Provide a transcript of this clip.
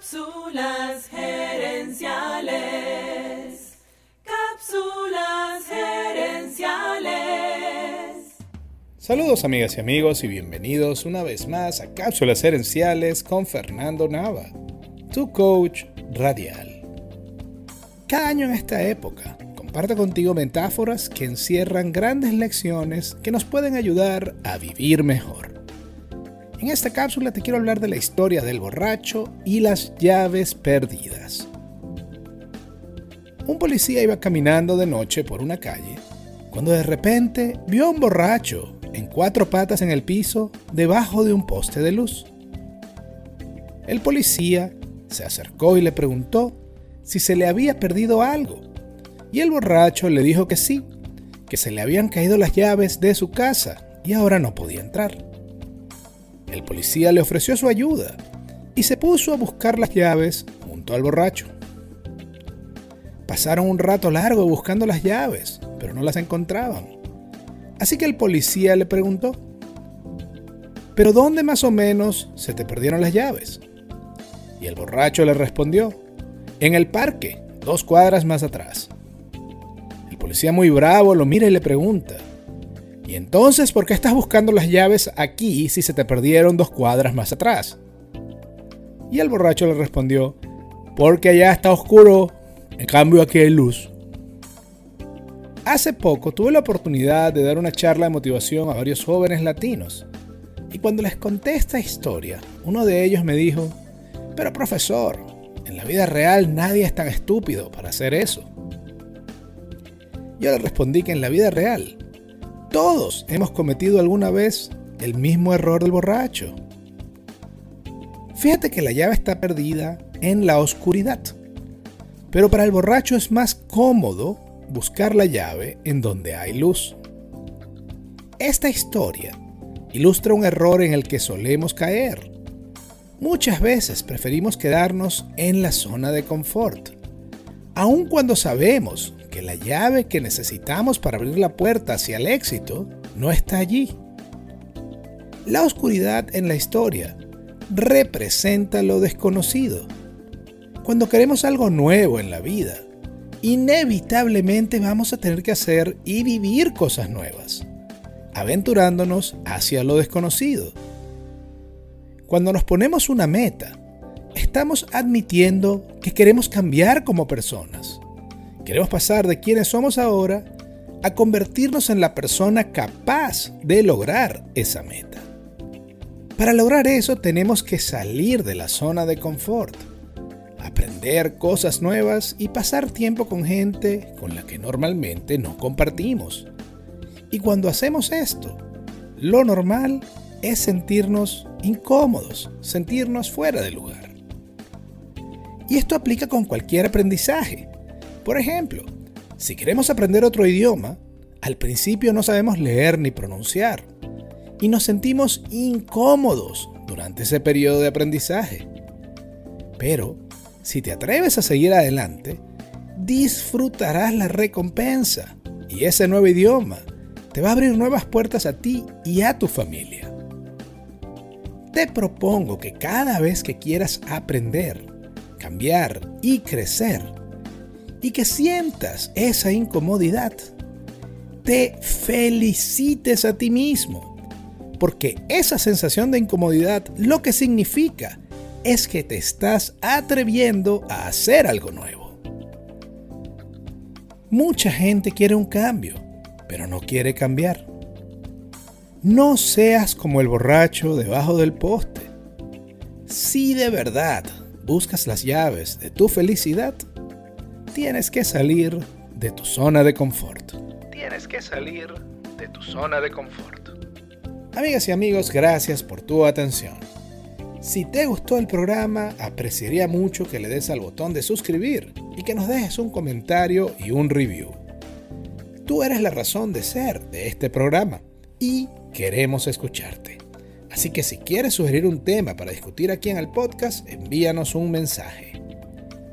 Cápsulas gerenciales. Cápsulas gerenciales. Saludos amigas y amigos y bienvenidos una vez más a Cápsulas gerenciales con Fernando Nava, tu coach radial. Cada año en esta época comparto contigo metáforas que encierran grandes lecciones que nos pueden ayudar a vivir mejor. En esta cápsula te quiero hablar de la historia del borracho y las llaves perdidas. Un policía iba caminando de noche por una calle cuando de repente vio a un borracho en cuatro patas en el piso debajo de un poste de luz. El policía se acercó y le preguntó si se le había perdido algo. Y el borracho le dijo que sí, que se le habían caído las llaves de su casa y ahora no podía entrar. El policía le ofreció su ayuda y se puso a buscar las llaves junto al borracho. Pasaron un rato largo buscando las llaves, pero no las encontraban. Así que el policía le preguntó, ¿pero dónde más o menos se te perdieron las llaves? Y el borracho le respondió, en el parque, dos cuadras más atrás. El policía muy bravo lo mira y le pregunta, ¿Y entonces por qué estás buscando las llaves aquí si se te perdieron dos cuadras más atrás? Y el borracho le respondió, porque allá está oscuro, en cambio aquí hay luz. Hace poco tuve la oportunidad de dar una charla de motivación a varios jóvenes latinos. Y cuando les conté esta historia, uno de ellos me dijo, pero profesor, en la vida real nadie es tan estúpido para hacer eso. Yo le respondí que en la vida real todos hemos cometido alguna vez el mismo error del borracho. Fíjate que la llave está perdida en la oscuridad. Pero para el borracho es más cómodo buscar la llave en donde hay luz. Esta historia ilustra un error en el que solemos caer. Muchas veces preferimos quedarnos en la zona de confort, aun cuando sabemos que la llave que necesitamos para abrir la puerta hacia el éxito no está allí. La oscuridad en la historia representa lo desconocido. Cuando queremos algo nuevo en la vida, inevitablemente vamos a tener que hacer y vivir cosas nuevas, aventurándonos hacia lo desconocido. Cuando nos ponemos una meta, estamos admitiendo que queremos cambiar como personas Queremos pasar de quienes somos ahora a convertirnos en la persona capaz de lograr esa meta. Para lograr eso tenemos que salir de la zona de confort, aprender cosas nuevas y pasar tiempo con gente con la que normalmente no compartimos. Y cuando hacemos esto, lo normal es sentirnos incómodos, sentirnos fuera de lugar. Y esto aplica con cualquier aprendizaje. Por ejemplo, si queremos aprender otro idioma, al principio no sabemos leer ni pronunciar y nos sentimos incómodos durante ese periodo de aprendizaje. Pero, si te atreves a seguir adelante, disfrutarás la recompensa y ese nuevo idioma te va a abrir nuevas puertas a ti y a tu familia. Te propongo que cada vez que quieras aprender, cambiar y crecer, y que sientas esa incomodidad, te felicites a ti mismo, porque esa sensación de incomodidad lo que significa es que te estás atreviendo a hacer algo nuevo. Mucha gente quiere un cambio, pero no quiere cambiar. No seas como el borracho debajo del poste. Si de verdad buscas las llaves de tu felicidad, tienes que salir de tu zona de confort. Tienes que salir de tu zona de confort. Amigas y amigos, gracias por tu atención. Si te gustó el programa, apreciaría mucho que le des al botón de suscribir y que nos dejes un comentario y un review. Tú eres la razón de ser de este programa y queremos escucharte. Así que si quieres sugerir un tema para discutir aquí en el podcast, envíanos un mensaje.